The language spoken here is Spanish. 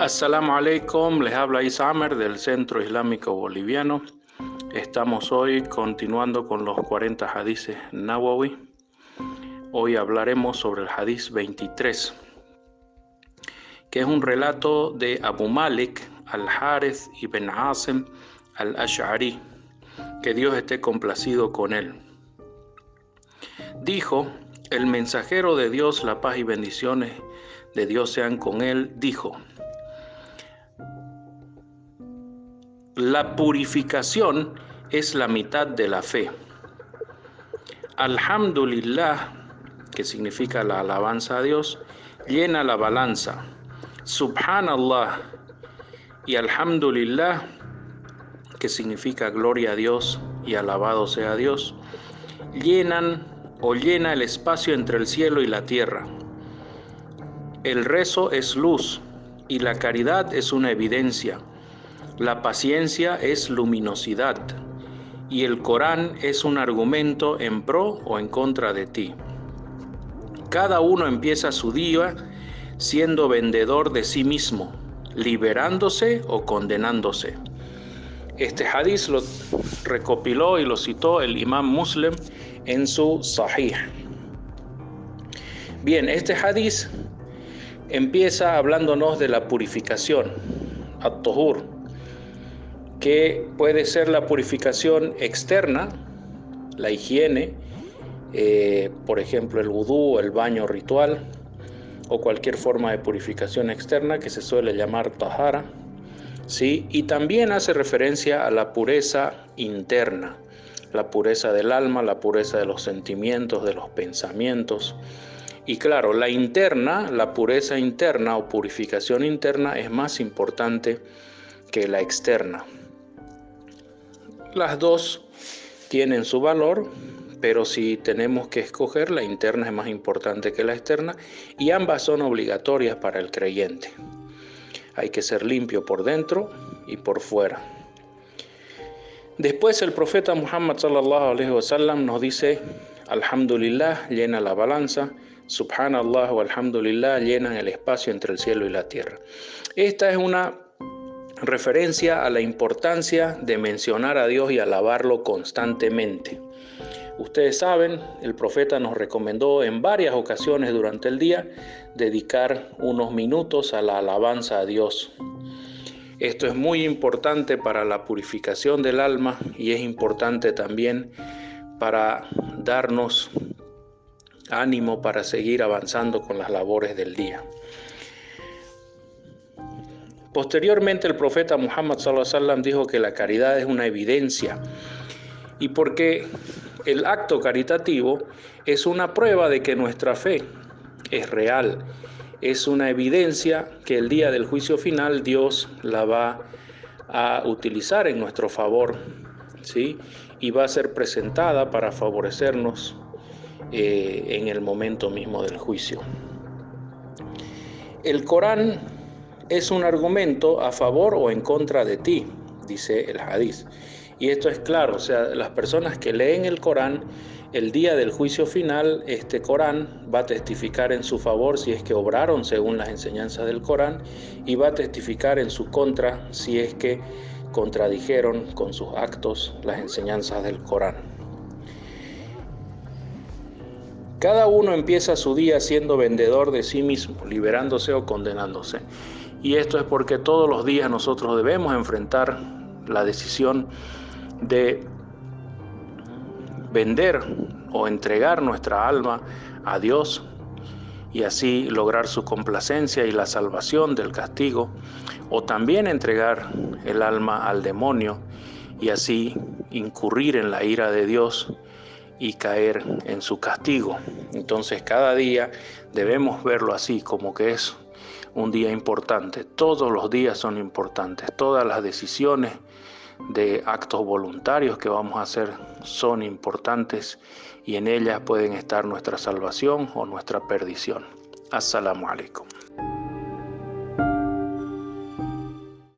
Assalamu alaikum, les habla Isamer del Centro Islámico Boliviano. Estamos hoy continuando con los 40 hadices Nawawi. Hoy hablaremos sobre el hadith 23, que es un relato de Abu Malik al-Harith ibn Asim al-Ash'ari, que Dios esté complacido con él. Dijo, el mensajero de Dios, la paz y bendiciones de Dios sean con él, dijo, La purificación es la mitad de la fe. Alhamdulillah, que significa la alabanza a Dios, llena la balanza. Subhanallah y Alhamdulillah, que significa gloria a Dios y alabado sea Dios, llenan o llena el espacio entre el cielo y la tierra. El rezo es luz y la caridad es una evidencia. La paciencia es luminosidad y el Corán es un argumento en pro o en contra de ti. Cada uno empieza su día siendo vendedor de sí mismo, liberándose o condenándose. Este hadith lo recopiló y lo citó el imam muslim en su sahih. Bien, este hadith empieza hablándonos de la purificación, at-tuhur, que puede ser la purificación externa, la higiene, eh, por ejemplo el vudú, el baño ritual o cualquier forma de purificación externa que se suele llamar tahara, ¿sí? y también hace referencia a la pureza interna, la pureza del alma, la pureza de los sentimientos, de los pensamientos. Y claro, la interna, la pureza interna o purificación interna es más importante que la externa. Las dos tienen su valor, pero si tenemos que escoger, la interna es más importante que la externa y ambas son obligatorias para el creyente. Hay que ser limpio por dentro y por fuera. Después el profeta Muhammad sallallahu alaihi wasallam nos dice, Alhamdulillah llena la balanza, Subhanallah o Alhamdulillah llenan el espacio entre el cielo y la tierra. Esta es una referencia a la importancia de mencionar a Dios y alabarlo constantemente. Ustedes saben, el profeta nos recomendó en varias ocasiones durante el día dedicar unos minutos a la alabanza a Dios. Esto es muy importante para la purificación del alma y es importante también para darnos ánimo para seguir avanzando con las labores del día. Posteriormente el profeta Muhammad sallam dijo que la caridad es una evidencia y porque el acto caritativo es una prueba de que nuestra fe es real, es una evidencia que el día del juicio final Dios la va a utilizar en nuestro favor, ¿sí? Y va a ser presentada para favorecernos eh, en el momento mismo del juicio. El Corán es un argumento a favor o en contra de ti, dice el hadiz. Y esto es claro, o sea, las personas que leen el Corán, el día del juicio final, este Corán va a testificar en su favor si es que obraron según las enseñanzas del Corán y va a testificar en su contra si es que contradijeron con sus actos las enseñanzas del Corán. Cada uno empieza su día siendo vendedor de sí mismo, liberándose o condenándose. Y esto es porque todos los días nosotros debemos enfrentar la decisión de vender o entregar nuestra alma a Dios y así lograr su complacencia y la salvación del castigo, o también entregar el alma al demonio y así incurrir en la ira de Dios y caer en su castigo. Entonces cada día debemos verlo así, como que es un día importante. Todos los días son importantes. Todas las decisiones de actos voluntarios que vamos a hacer son importantes y en ellas pueden estar nuestra salvación o nuestra perdición. Assalamu alaikum.